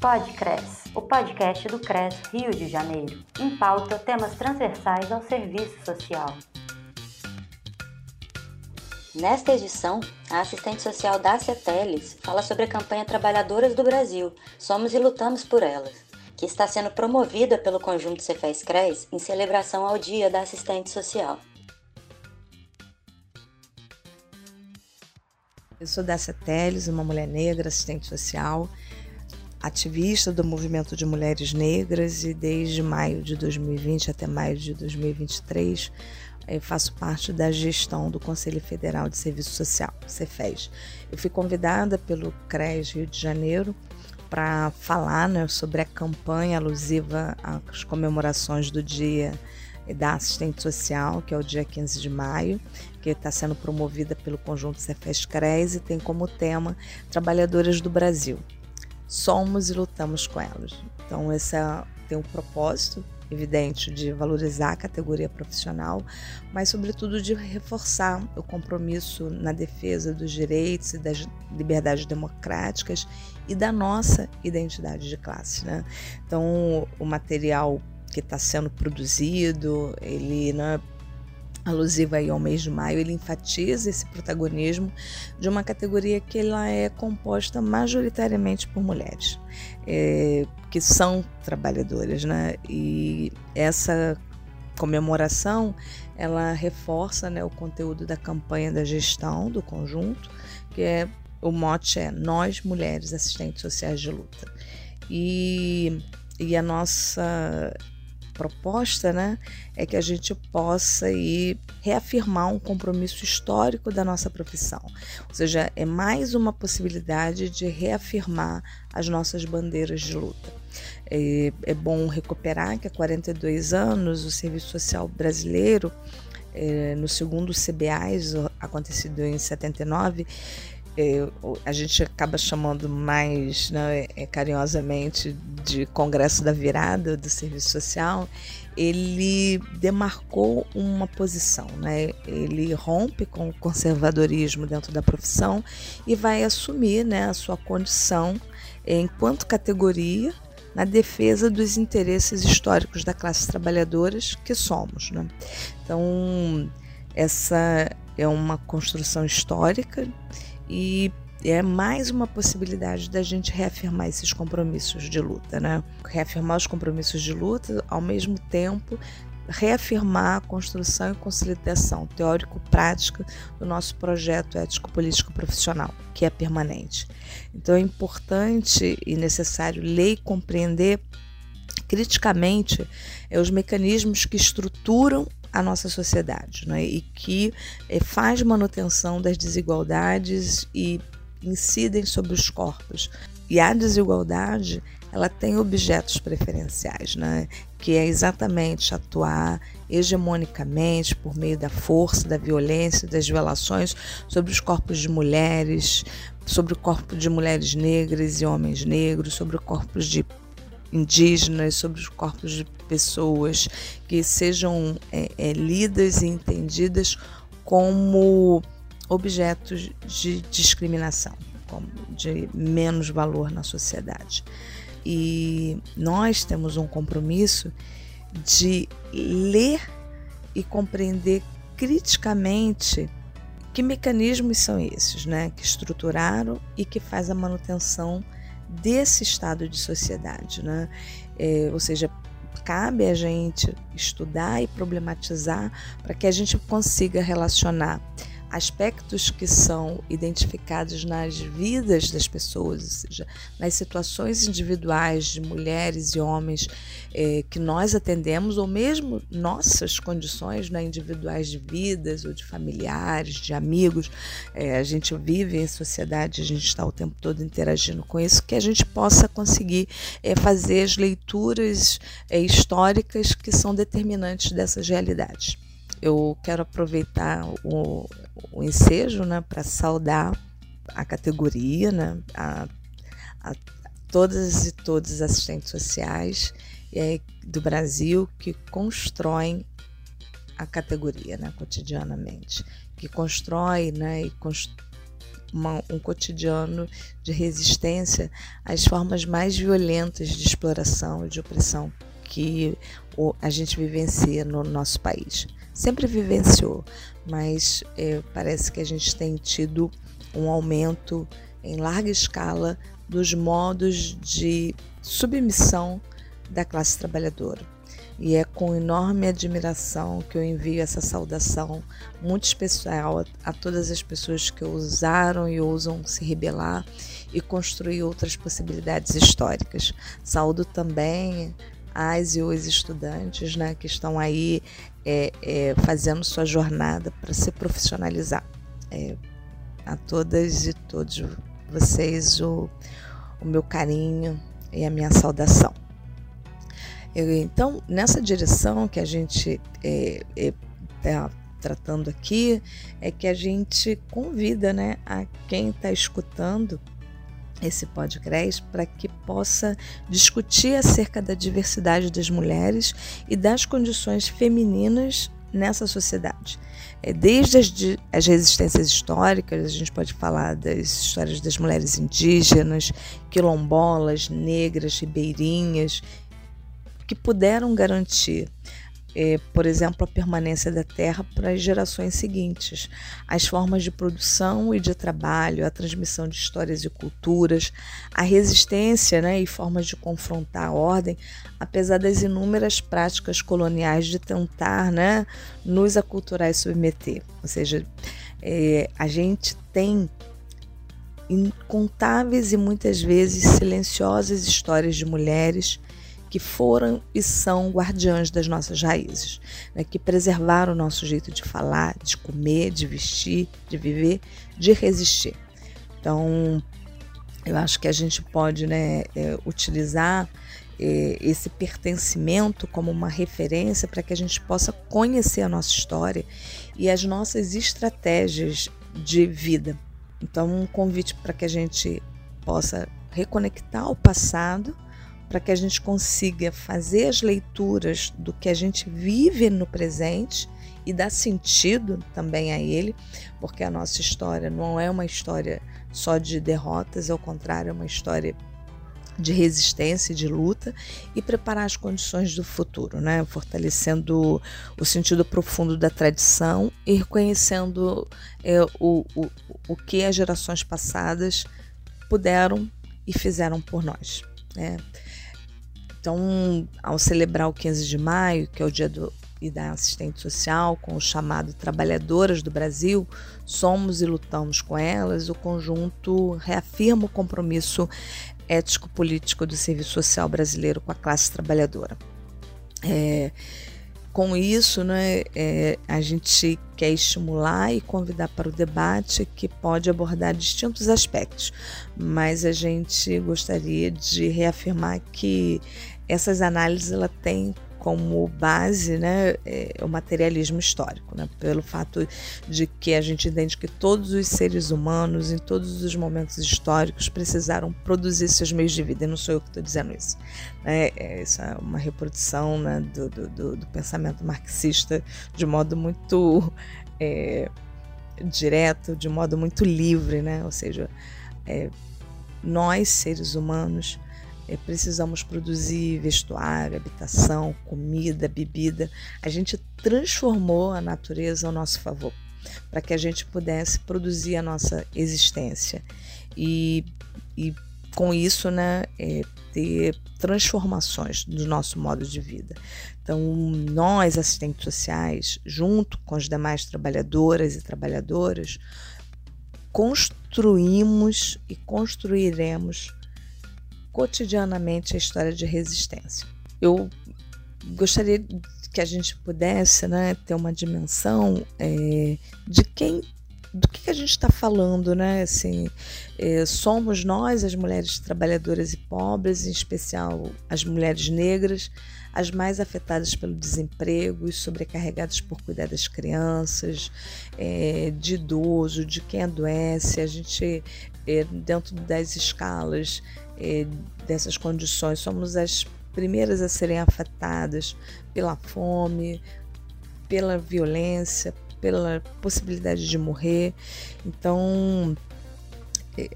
Podcres, o podcast do CRES Rio de Janeiro, em pauta temas transversais ao serviço social. Nesta edição, a assistente social Dácia Teles fala sobre a campanha Trabalhadoras do Brasil, Somos e Lutamos por Elas, que está sendo promovida pelo conjunto Cefés CRES em celebração ao Dia da Assistente Social. Eu sou Dácia Teles, uma mulher negra, assistente social, ativista do movimento de mulheres negras e desde maio de 2020 até maio de 2023 eu eh, faço parte da gestão do Conselho Federal de Serviço Social, CEFES. Eu fui convidada pelo CRES Rio de Janeiro para falar né, sobre a campanha alusiva às comemorações do Dia da Assistente Social, que é o dia 15 de maio, que está sendo promovida pelo conjunto Cefes CRES e tem como tema Trabalhadoras do Brasil somos e lutamos com elas. Então, esse é, tem um propósito evidente de valorizar a categoria profissional, mas sobretudo de reforçar o compromisso na defesa dos direitos e das liberdades democráticas e da nossa identidade de classe. Né? Então, o material que está sendo produzido, ele né, alusiva aí ao mês de maio, ele enfatiza esse protagonismo de uma categoria que ela é composta majoritariamente por mulheres, é, que são trabalhadoras, né? E essa comemoração ela reforça né, o conteúdo da campanha da gestão do conjunto, que é o mote é nós mulheres assistentes sociais de luta e e a nossa proposta né, é que a gente possa ir reafirmar um compromisso histórico da nossa profissão. Ou seja, é mais uma possibilidade de reafirmar as nossas bandeiras de luta. É, é bom recuperar que há 42 anos o Serviço Social Brasileiro, é, no segundo CBAs, acontecido em 79, é, a gente acaba chamando mais né, é, carinhosamente de Congresso da Virada do Serviço Social, ele demarcou uma posição, né? ele rompe com o conservadorismo dentro da profissão e vai assumir né, a sua condição enquanto categoria na defesa dos interesses históricos da classe trabalhadoras que somos. Né? Então, essa é uma construção histórica e é mais uma possibilidade da gente reafirmar esses compromissos de luta, né? Reafirmar os compromissos de luta, ao mesmo tempo reafirmar a construção e consolidação teórico-prática do nosso projeto ético-político profissional, que é permanente. Então é importante e necessário ler e compreender criticamente é, os mecanismos que estruturam a nossa sociedade né? e que é, faz manutenção das desigualdades e incidem sobre os corpos. E a desigualdade ela tem objetos preferenciais, né? que é exatamente atuar hegemonicamente por meio da força, da violência, das violações sobre os corpos de mulheres, sobre o corpo de mulheres negras e homens negros, sobre o corpos de indígenas, sobre os corpos de pessoas que sejam é, é, lidas e entendidas como objetos de discriminação, como de menos valor na sociedade. E nós temos um compromisso de ler e compreender criticamente que mecanismos são esses, né, que estruturaram e que faz a manutenção desse estado de sociedade, né? É, ou seja, cabe a gente estudar e problematizar para que a gente consiga relacionar aspectos que são identificados nas vidas das pessoas, ou seja, nas situações individuais de mulheres e homens é, que nós atendemos, ou mesmo nossas condições né, individuais de vidas ou de familiares, de amigos. É, a gente vive em sociedade, a gente está o tempo todo interagindo com isso, que a gente possa conseguir é, fazer as leituras históricas que são determinantes dessas realidades eu quero aproveitar o, o ensejo né, para saudar a categoria, né, a, a todas e todos os assistentes sociais é, do Brasil que constroem a categoria né, cotidianamente, que constrói né, e uma, um cotidiano de resistência às formas mais violentas de exploração e de opressão que a gente vivencia no nosso país. Sempre vivenciou, mas é, parece que a gente tem tido um aumento em larga escala dos modos de submissão da classe trabalhadora. E é com enorme admiração que eu envio essa saudação muito especial a, todas as pessoas que ousaram e ousam se rebelar e construir outras possibilidades históricas. Saúdo também as e os estudantes né, que estão aí é, é, fazendo sua jornada para se profissionalizar. É, a todas e todos vocês o, o meu carinho e a minha saudação. Então, nessa direção que a gente está é, é, tratando aqui, é que a gente convida né, a quem está escutando esse podcast para que possa discutir acerca da diversidade das mulheres e das condições femininas nessa sociedade. É, desde as, as, resistências históricas, a gente pode falar das histórias das mulheres indígenas, quilombolas, negras, ribeirinhas, que puderam garantir, é, por exemplo, a permanência da terra para as gerações seguintes, as formas de produção e de trabalho, a transmissão de histórias e culturas, a resistência né, e formas de confrontar a ordem, apesar das inúmeras práticas coloniais de tentar né, nos aculturar e submeter. Ou seja, é, a gente tem incontáveis e muitas vezes silenciosas histórias de mulheres que foram e são guardiãs das nossas raízes, né, que preservaram o nosso jeito de falar, de comer, de vestir, de viver, de resistir. Então, eu acho que a gente pode né, é, utilizar é, esse pertencimento como uma referência para que a gente possa conhecer a nossa história e as nossas estratégias de vida. Então, um convite para que a gente possa reconectar o passado para que a gente consiga fazer as leituras do que a gente vive no presente e dar sentido também a ele, porque a nossa história não é uma história só de derrotas, ao contrário, é uma história de resistência, de luta e preparar as condições do futuro, né? fortalecendo o sentido profundo da tradição e reconhecendo é, o, o, o que as gerações passadas puderam e fizeram por nós. Né? Então, ao celebrar o 15 de maio, que é o dia do e da assistente social, com o chamado Trabalhadoras do Brasil, somos e lutamos com elas, o conjunto reafirma o compromisso ético-político do serviço social brasileiro com a classe trabalhadora. É, com isso, né, é, a gente quer estimular e convidar para o debate que pode abordar distintos aspectos, mas a gente gostaria de reafirmar que essas análises ela tem como base né, é, o materialismo histórico, né, pelo fato de que a gente entende que todos os seres humanos, em todos os momentos históricos, precisaram produzir seus meios de vida, e não sou eu que estou dizendo isso. Né, é, isso é uma reprodução né, do, do, do, pensamento marxista de modo muito é, direto, de modo muito livre, né, ou seja, é, nós, seres humanos, precisamos produzir vestuário, habitação, comida, bebida. A gente transformou a natureza ao nosso favor para que a gente pudesse produzir a nossa existência e, e com isso, né, é, ter transformações do nosso modo de vida. Então, nós, assistentes sociais, junto com as demais trabalhadoras e trabalhadoras, construímos e construiremos cotidianamente a história de resistência. Eu gostaria que a gente pudesse né, ter uma dimensão é, de quem do que, a gente está falando, né? Assim, é, somos nós, as mulheres trabalhadoras e pobres, em especial as mulheres negras, as mais afetadas pelo desemprego e sobrecarregadas por cuidar das crianças, é, de idoso, de quem adoece. A gente, é, dentro das escalas é, dessas condições, somos as primeiras a serem afetadas pela fome, pela violência, pela possibilidade de morrer. Então,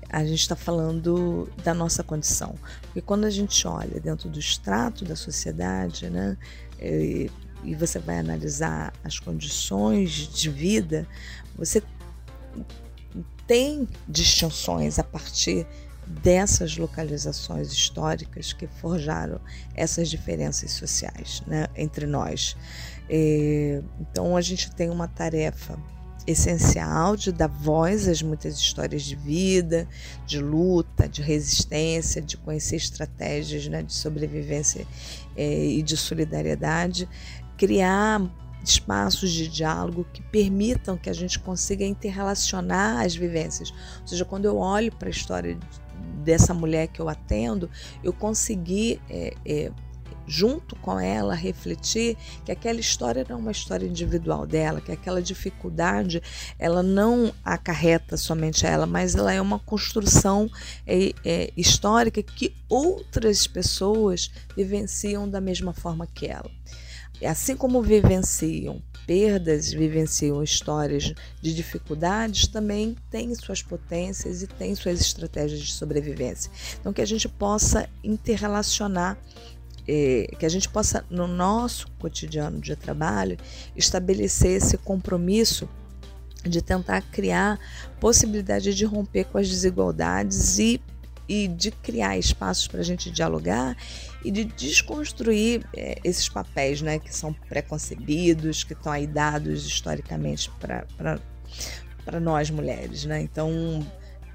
a gente está falando da nossa condição. Porque quando a gente olha dentro do extrato da sociedade, né, e você vai analisar as condições de vida, você tem distinções a partir dessas localizações históricas que forjaram essas diferenças sociais né, entre nós. É, então a gente tem uma tarefa essencial de dar voz às muitas histórias de vida, de luta, de resistência, de conhecer estratégias né, de sobrevivência é, e de solidariedade, criar espaços de diálogo que permitam que a gente consiga interrelacionar as vivências. Ou seja, quando eu olho para a história dessa mulher que eu atendo, eu consegui é, é, junto com ela, refletir que aquela história não é uma história individual dela, que aquela dificuldade ela não acarreta somente ela, mas ela é uma construção é, é, histórica que outras pessoas vivenciam da mesma forma que ela. Assim como vivenciam perdas, vivenciam histórias de dificuldades, também tem suas potências e tem suas estratégias de sobrevivência. Então, que a gente possa interrelacionar é, que a gente possa, no nosso cotidiano de trabalho, estabelecer esse compromisso de tentar criar possibilidade de romper com as desigualdades e, e de criar espaços para a gente dialogar e de desconstruir é, esses papéis né, que são preconcebidos, que estão aí dados historicamente para nós mulheres. Né? Então,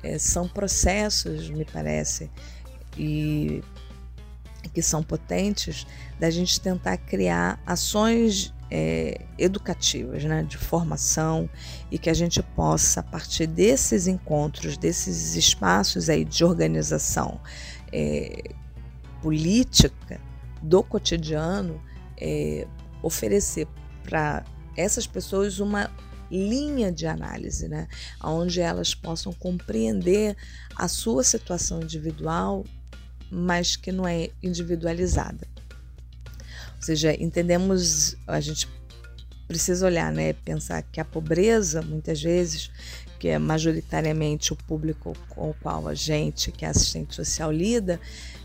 é, são processos, me parece, e que são potentes, da gente tentar criar ações é, educativas, né, de formação, e que a gente possa, a partir desses encontros, desses espaços aí de organização é, política do cotidiano, é, oferecer para essas pessoas uma linha de análise, né? onde elas possam compreender a sua situação individual mas que não é individualizada. Ou seja, entendemos, a gente precisa olhar, né, pensar que a pobreza, muitas vezes, que é majoritariamente o público com o qual a gente, que é assistente social, lida,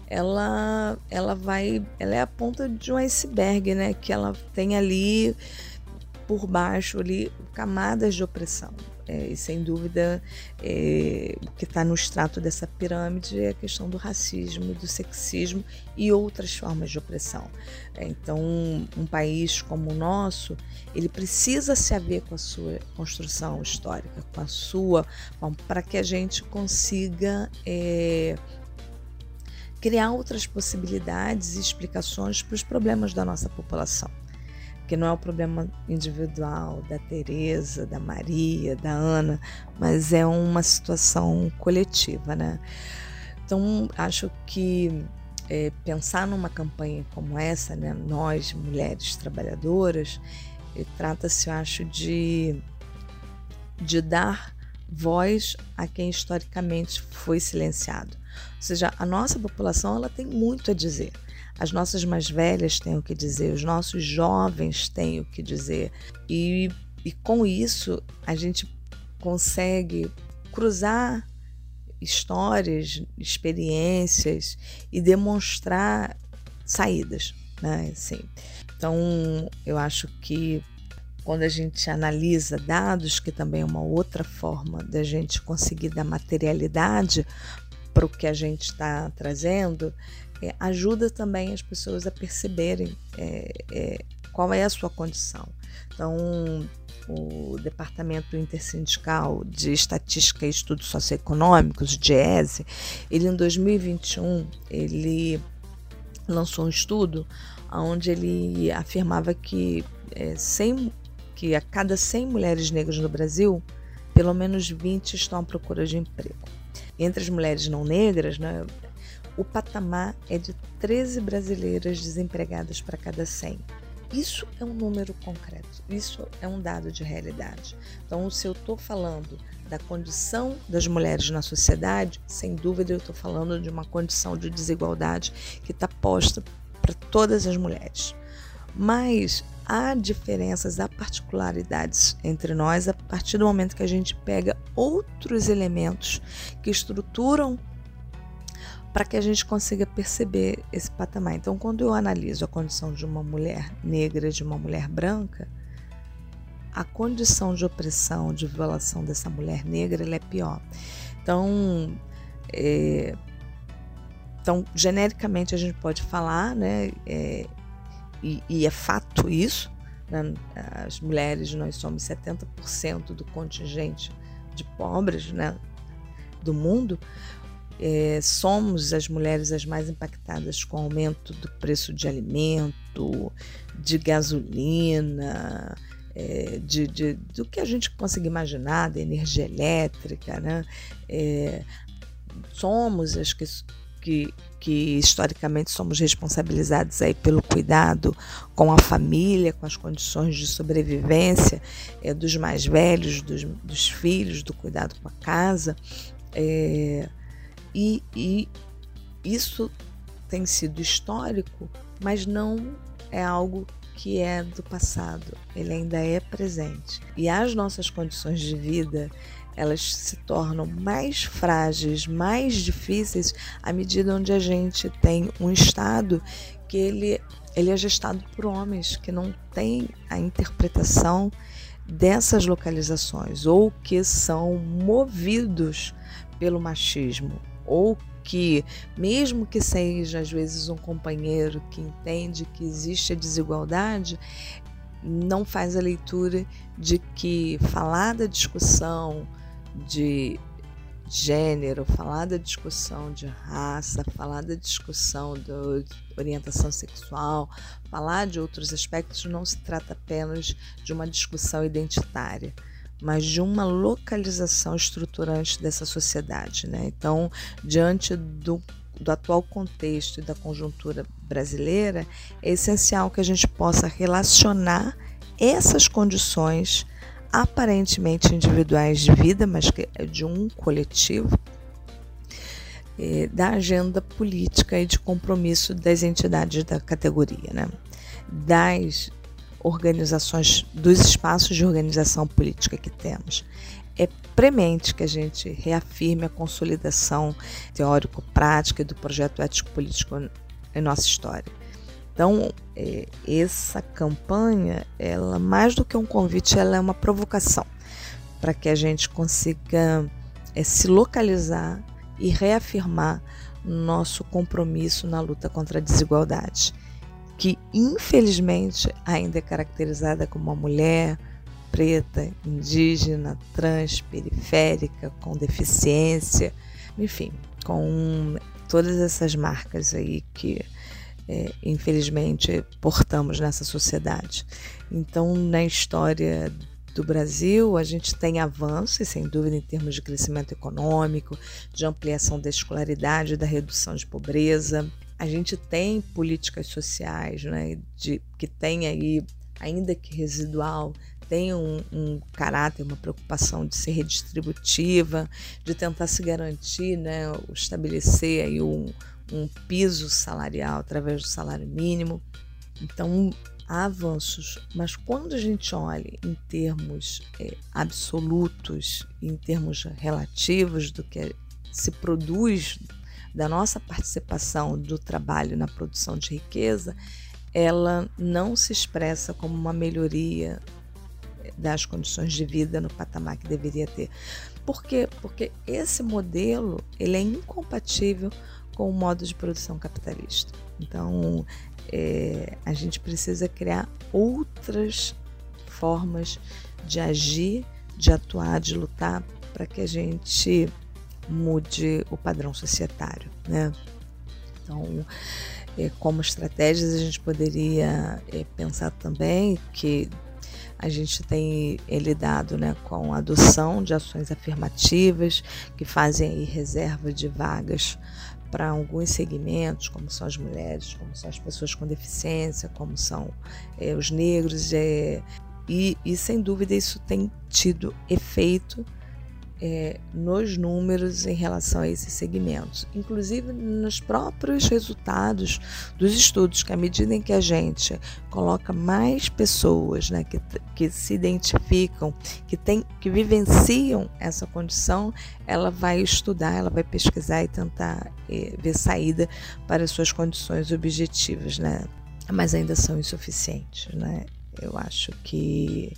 ela, ela vai, ela é a ponta de um iceberg, né, que ela tem ali por baixo ali camadas de opressão. É, e sem dúvida, é, o que está no extrato dessa pirâmide é a questão do racismo, do sexismo e outras formas de opressão. É, então, um país como o nosso, ele precisa se haver com a sua construção histórica, com a sua, para que a gente consiga é, criar outras possibilidades e explicações para os problemas da nossa população que não é o problema individual da Teresa, da Maria, da Ana, mas é uma situação coletiva, né? Então acho que é, pensar numa campanha como essa, né, nós mulheres trabalhadoras, trata-se, acho, de de dar voz a quem historicamente foi silenciado. Ou seja, a nossa população ela tem muito a dizer. As nossas mais velhas têm o que dizer, os nossos jovens têm o que dizer. E, e com isso a gente consegue cruzar histórias, experiências e demonstrar saídas, né? Assim, então, eu acho que quando a gente analisa dados, que também é uma outra forma da gente conseguir dar materialidade para o que a gente está trazendo, é, ajuda também as pessoas a perceberem é, é, qual é a sua condição. Então, o Departamento Intersindical de Estatística e Estudos Socioeconômicos, DIESE, ele em 2021 ele lançou um estudo onde ele afirmava que, é, 100, que a cada 100 mulheres negras no Brasil, pelo menos 20 estão à procura de emprego. Entre as mulheres não negras, né, o patamar é de 13 brasileiras desempregadas para cada 100. Isso é um número concreto, isso é um dado de realidade. Então, se eu estou falando da condição das mulheres na sociedade, sem dúvida eu estou falando de uma condição de desigualdade que está posta para todas as mulheres. Mas há diferenças, há particularidades entre nós a partir do momento que a gente pega outros elementos que estruturam para que a gente consiga perceber esse patamar. Então, quando eu analiso a condição de uma mulher negra, de uma mulher branca, a condição de opressão, de violação dessa mulher negra, é pior. Então, é, então, genericamente a gente pode falar, né, é, e, e, é fato isso, né, as mulheres, nós somos 70% do contingente de pobres né, do mundo, é, somos as mulheres as mais impactadas com o aumento do preço de alimento, de gasolina, é, de, de, do que a gente consegue imaginar, da energia elétrica. Né? É, somos as que, que, que historicamente somos responsabilizados aí pelo cuidado com a família, com as condições de sobrevivência é, dos mais velhos, dos, dos filhos, do cuidado com a casa. É, e, e isso tem sido histórico, mas não é algo que é do passado, ele ainda é presente. E as nossas condições de vida, elas se tornam mais frágeis, mais difíceis à medida onde a gente tem um estado que ele, ele é gestado por homens que não têm a interpretação dessas localizações ou que são movidos pelo machismo ou que, mesmo que seja às vezes um companheiro que entende que existe a desigualdade, não faz a leitura de que falar da discussão de gênero, falar da discussão de raça, falar da discussão da orientação sexual, falar de outros aspectos não se trata apenas de uma discussão identitária mas de uma localização estruturante dessa sociedade. Né? Então, diante do, do atual contexto e da conjuntura brasileira, é essencial que a gente possa relacionar essas condições aparentemente individuais de vida, mas que é de um coletivo, é, da agenda política e de compromisso das entidades da categoria, né? das organizações, dos espaços de organização política que temos. É premente que a gente reafirme a consolidação teórico-prática do projeto ético-político em nossa história. Então, é, essa campanha, ela mais do que um convite, ela é uma provocação para que a gente consiga é, se localizar e reafirmar nosso compromisso na luta contra a desigualdade que infelizmente ainda é caracterizada como uma mulher preta, indígena, trans, periférica, com deficiência, enfim, com todas essas marcas aí que é, infelizmente portamos nessa sociedade. Então, na história do Brasil, a gente tem avanços, sem dúvida, em termos de crescimento econômico, de ampliação da escolaridade, da redução de pobreza, a gente tem políticas sociais né, de, que tem aí, ainda que residual, tem um, um, caráter, uma preocupação de ser redistributiva, de tentar se garantir, né, estabelecer aí um, um piso salarial através do salário mínimo. Então, há avanços, mas quando a gente olha em termos é, absolutos, em termos relativos do que se produz da nossa participação do trabalho na produção de riqueza, ela não se expressa como uma melhoria das condições de vida no patamar que deveria ter. Por quê? Porque esse modelo ele é incompatível com o modo de produção capitalista. Então, é, a gente precisa criar outras formas de agir, de atuar, de lutar para que a gente mude o padrão societário, né? Então, é, como estratégias, a gente poderia é, pensar também que a gente tem é, lidado né, com a adoção de ações afirmativas que fazem reserva de vagas para alguns segmentos, como são as mulheres, como são as pessoas com deficiência, como são é, os negros, é, e, e sem dúvida isso tem tido efeito é, nos números em relação a esses segmentos, inclusive nos próprios resultados dos estudos, que à medida em que a gente coloca mais pessoas né, que, que se identificam, que, tem, que vivenciam essa condição, ela vai estudar, ela vai pesquisar e tentar é, ver saída para as suas condições objetivas, né? mas ainda são insuficientes. Né? Eu acho que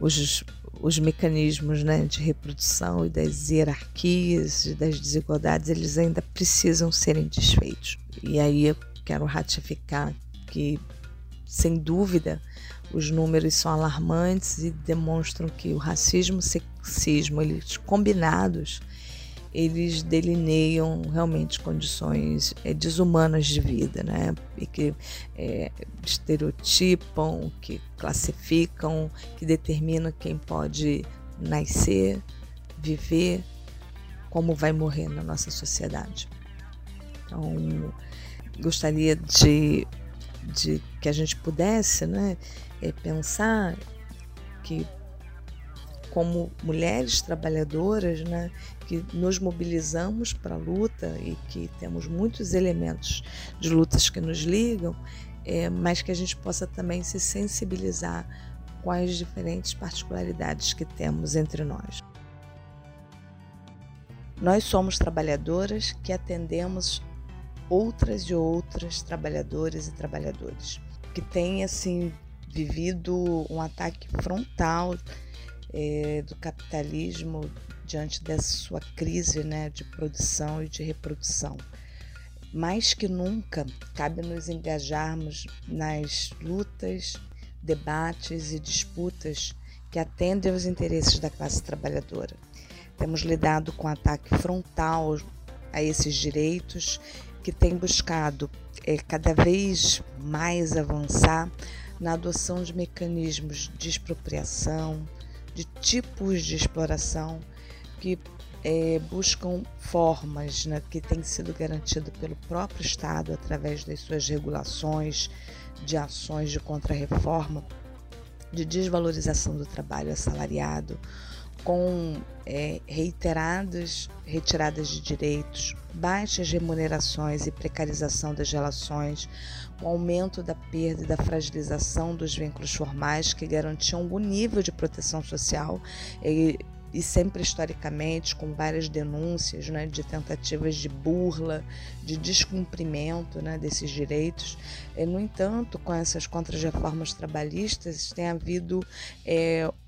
os os mecanismos né, de reprodução e das hierarquias e das desigualdades, eles ainda precisam serem desfeitos. E aí eu quero ratificar que, sem dúvida, os números são alarmantes e demonstram que o racismo e o sexismo, eles combinados, eles delineiam realmente condições é, desumanas de vida, né? E que é, estereotipam, que classificam, que determinam quem pode nascer, viver, como vai morrer na nossa sociedade. Então, gostaria de, de que a gente pudesse né, é, pensar que como mulheres trabalhadoras, né, que nos mobilizamos para a luta e que temos muitos elementos de lutas que nos ligam, é, mas que a gente possa também se sensibilizar com as diferentes particularidades que temos entre nós. Nós somos trabalhadoras que atendemos outras e outras trabalhadoras e trabalhadores que têm assim vivido um ataque frontal é, do capitalismo diante dessa sua crise né, de produção e de reprodução. Mais que nunca, cabe nos engajarmos nas lutas, debates e disputas que atendem aos interesses da classe trabalhadora. Temos lidado com ataque frontal a esses direitos que tem buscado é, cada vez mais avançar na adoção de mecanismos de expropriação, de tipos de exploração que é, buscam formas né, que têm sido garantidas pelo próprio Estado através das suas regulações, de ações de contrarreforma, de desvalorização do trabalho assalariado, com é, reiteradas retiradas de direitos, baixas remunerações e precarização das relações, o aumento da perda e da fragilização dos vínculos formais que garantiam o nível de proteção social e, e sempre historicamente com várias denúncias né, de tentativas de burla, de descumprimento né, desses direitos. E, no entanto, com essas contra-reformas trabalhistas, tem havido é, um,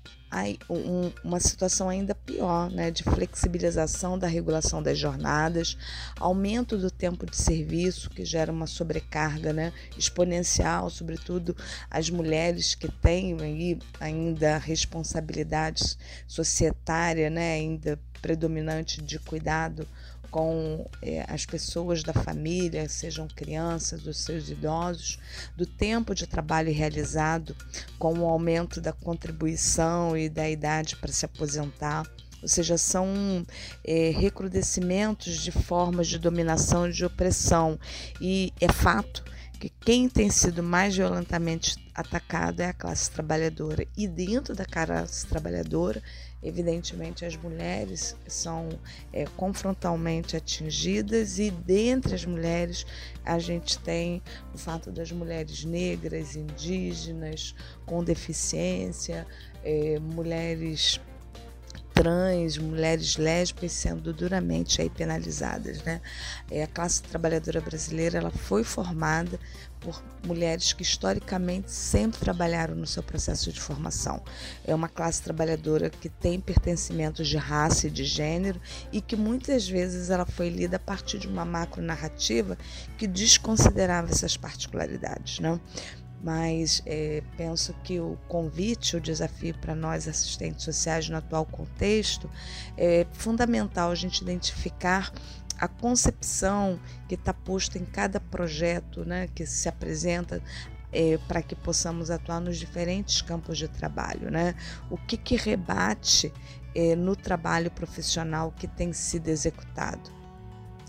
uma situação ainda pior, né, de flexibilização da regulação das jornadas, aumento do tempo de serviço, que gera uma sobrecarga né, exponencial, sobretudo as mulheres que têm aí ainda responsabilidades societária, né, ainda predominante de cuidado com é, as pessoas da família, sejam crianças ou seus idosos, do tempo de trabalho realizado, com o aumento da contribuição e da idade para se aposentar. Ou seja, são é, recrudescimentos de formas de dominação e de opressão. E é fato que quem tem sido mais violentamente atacado é a classe trabalhadora. E dentro da classe trabalhadora, evidentemente, as mulheres são é, confrontalmente atingidas, e dentre as mulheres, a gente tem o fato das mulheres negras, indígenas, com deficiência, é, mulheres trans, mulheres lésbicas sendo duramente aí penalizadas, né? É, a classe trabalhadora brasileira ela foi formada por mulheres que historicamente sempre trabalharam no seu processo de formação. É uma classe trabalhadora que tem pertencimentos de raça e de gênero e que muitas vezes ela foi lida a partir de uma macro narrativa que desconsiderava essas particularidades, né? mas é, penso que o convite, o desafio para nós assistentes sociais no atual contexto é fundamental a gente identificar a concepção que está posta em cada projeto né, que se apresenta é, para que possamos atuar nos diferentes campos de trabalho. Né? O que, que rebate é, no trabalho profissional que tem sido executado?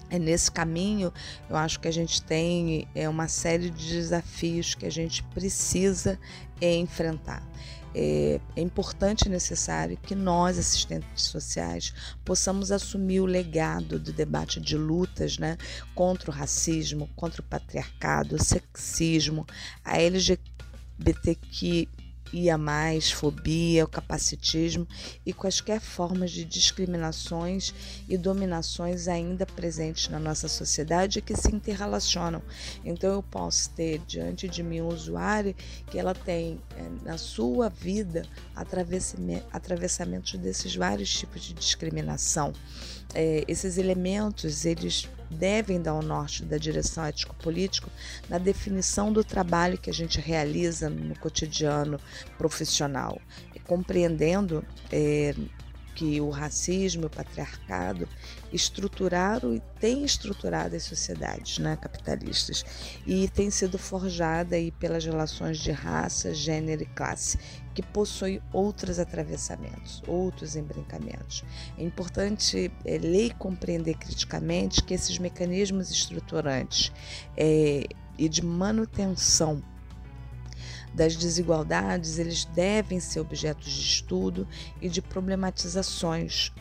É nesse caminho, eu acho que a gente tem é, uma série de desafios que a gente precisa é, enfrentar. É, é importante e necessário que nós, assistentes sociais, possamos assumir o legado do debate de lutas né, contra o racismo, contra o patriarcado, o sexismo, a LGBTQ ia mais, fobia, o capacitismo e quaisquer formas de discriminações e dominações ainda presentes na nossa sociedade que se interrelacionam. Então eu posso ter diante de mim um usuário que ela tem é, na sua vida atravessamentos desses vários tipos de discriminação. É, esses elementos eles devem dar o norte da direção ético-político na definição do trabalho que a gente realiza no cotidiano profissional, compreendendo é, que o racismo, o patriarcado estruturaram e têm estruturado as sociedades né, capitalistas e tem sido forjada aí pelas relações de raça, gênero e classe, que possui outros atravessamentos, outros embrincamentos. É importante é, ler e compreender criticamente que esses mecanismos estruturantes é, e de manutenção das desigualdades, eles devem ser objetos de estudo e de problematizações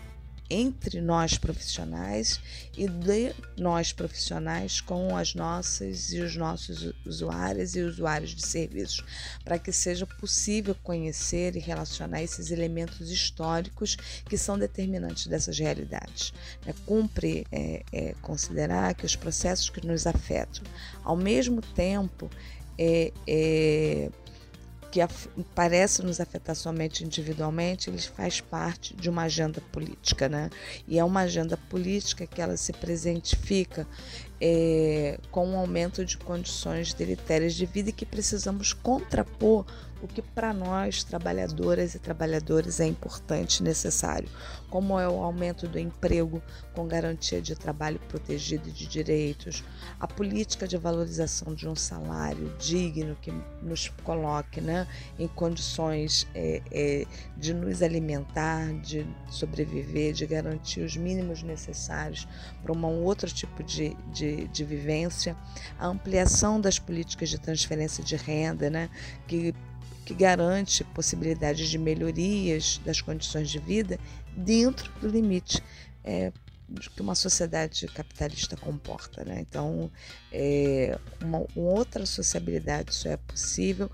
entre nós profissionais e de nós profissionais com as nossas e os nossos usuários e usuários de serviços, para que seja possível conhecer e relacionar esses elementos históricos que são determinantes dessas realidades. É, cumpre é, é, considerar que os processos que nos afetam, ao mesmo tempo, é, é que parece nos afetar somente individualmente, ele faz parte de uma agenda política, né? E é uma agenda política que ela se presentifica é, com um aumento de condições deletérias de vida e que precisamos contrapor o que para nós, trabalhadoras e trabalhadores, é importante e necessário, como é o aumento do emprego com garantia de trabalho protegido e de direitos, a política de valorização de um salário digno que nos coloque né, em condições é, é, de nos alimentar, de sobreviver, de garantir os mínimos necessários para um outro tipo de, de, de vivência, a ampliação das políticas de transferência de renda, né, que que garante possibilidades de melhorias das condições de vida dentro do limite é, que uma sociedade capitalista comporta. Né? Então, é, uma, outra sociabilidade só é possível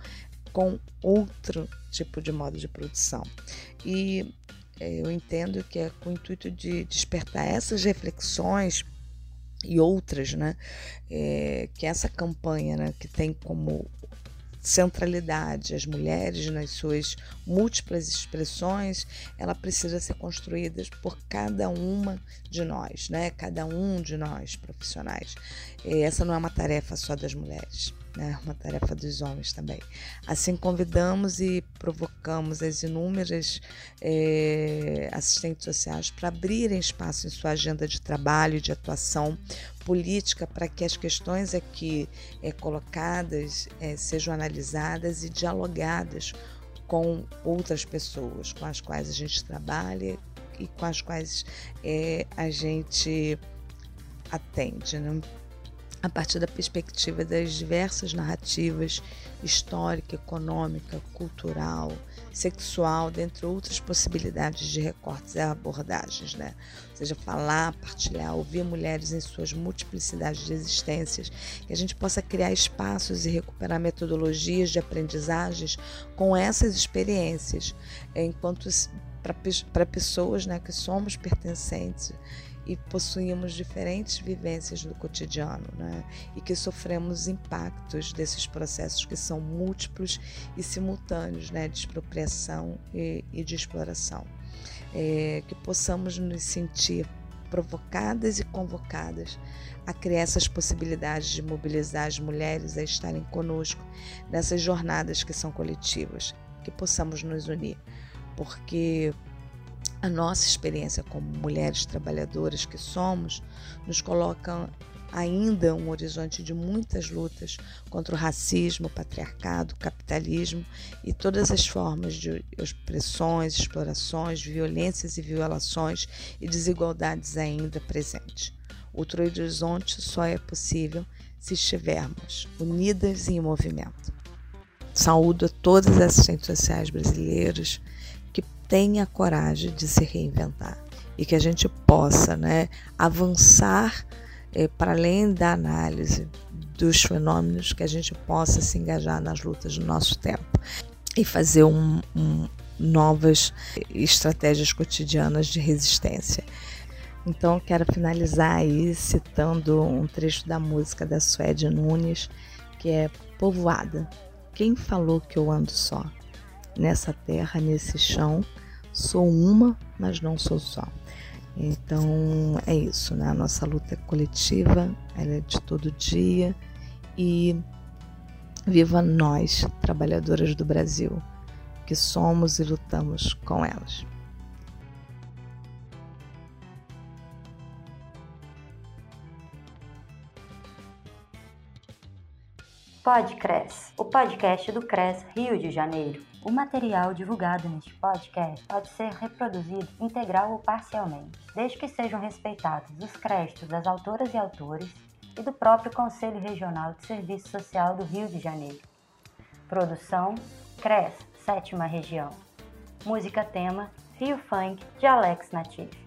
com outro tipo de modo de produção. E é, eu entendo que é com o intuito de despertar essas reflexões e outras, né, é, que essa campanha, né, que tem como centralidade, as mulheres nas suas múltiplas expressões, ela precisa ser construída por cada uma de nós, né? Cada um de nós profissionais. Essa não é uma tarefa só das mulheres né? uma tarefa dos homens também. Assim, convidamos e provocamos as inúmeras é, assistentes sociais para abrirem espaço em sua agenda de trabalho, de atuação política, para que as questões aqui é, colocadas é, sejam analisadas e dialogadas com outras pessoas com as quais a gente trabalha e com as quais é, a gente atende. Né? A partir da perspectiva das diversas narrativas histórica, econômica, cultural, sexual, dentre outras possibilidades de recortes e abordagens, né? Ou seja, falar, partilhar, ouvir mulheres em suas multiplicidades de existências, que a gente possa criar espaços e recuperar metodologias de aprendizagens com essas experiências, enquanto para pessoas né, que somos pertencentes e possuímos diferentes vivências do cotidiano, né? E que sofremos impactos desses processos que são múltiplos e simultâneos, né? De expropriação e, e de exploração. É, que possamos nos sentir provocadas e convocadas a criar essas possibilidades de mobilizar as mulheres a estarem conosco nessas jornadas que são coletivas, que possamos nos unir, porque a nossa experiência como mulheres trabalhadoras que somos nos coloca ainda um horizonte de muitas lutas contra o racismo, o patriarcado, o capitalismo e todas as formas de opressões, explorações, violências e violações e desigualdades ainda presentes. Outro horizonte só é possível se estivermos unidas em movimento. saúdo a todas as assistentes sociais brasileiras que tenham a coragem de se reinventar e que a gente possa né, avançar é, para além da análise dos fenômenos, que a gente possa se engajar nas lutas do nosso tempo e fazer um, um, novas estratégias cotidianas de resistência. Então, quero finalizar aí citando um trecho da música da Suede Nunes, que é Povoada. Quem falou que eu ando só? Nessa terra, nesse chão, sou uma, mas não sou só. Então é isso, né? A nossa luta é coletiva, ela é de todo dia e viva nós, trabalhadoras do Brasil, que somos e lutamos com elas. Podcres, o podcast do CRES Rio de Janeiro. O material divulgado neste podcast pode ser reproduzido integral ou parcialmente, desde que sejam respeitados os créditos das autoras e autores e do próprio Conselho Regional de Serviço Social do Rio de Janeiro. Produção CRES, sétima região. Música tema Rio Funk de Alex Natif.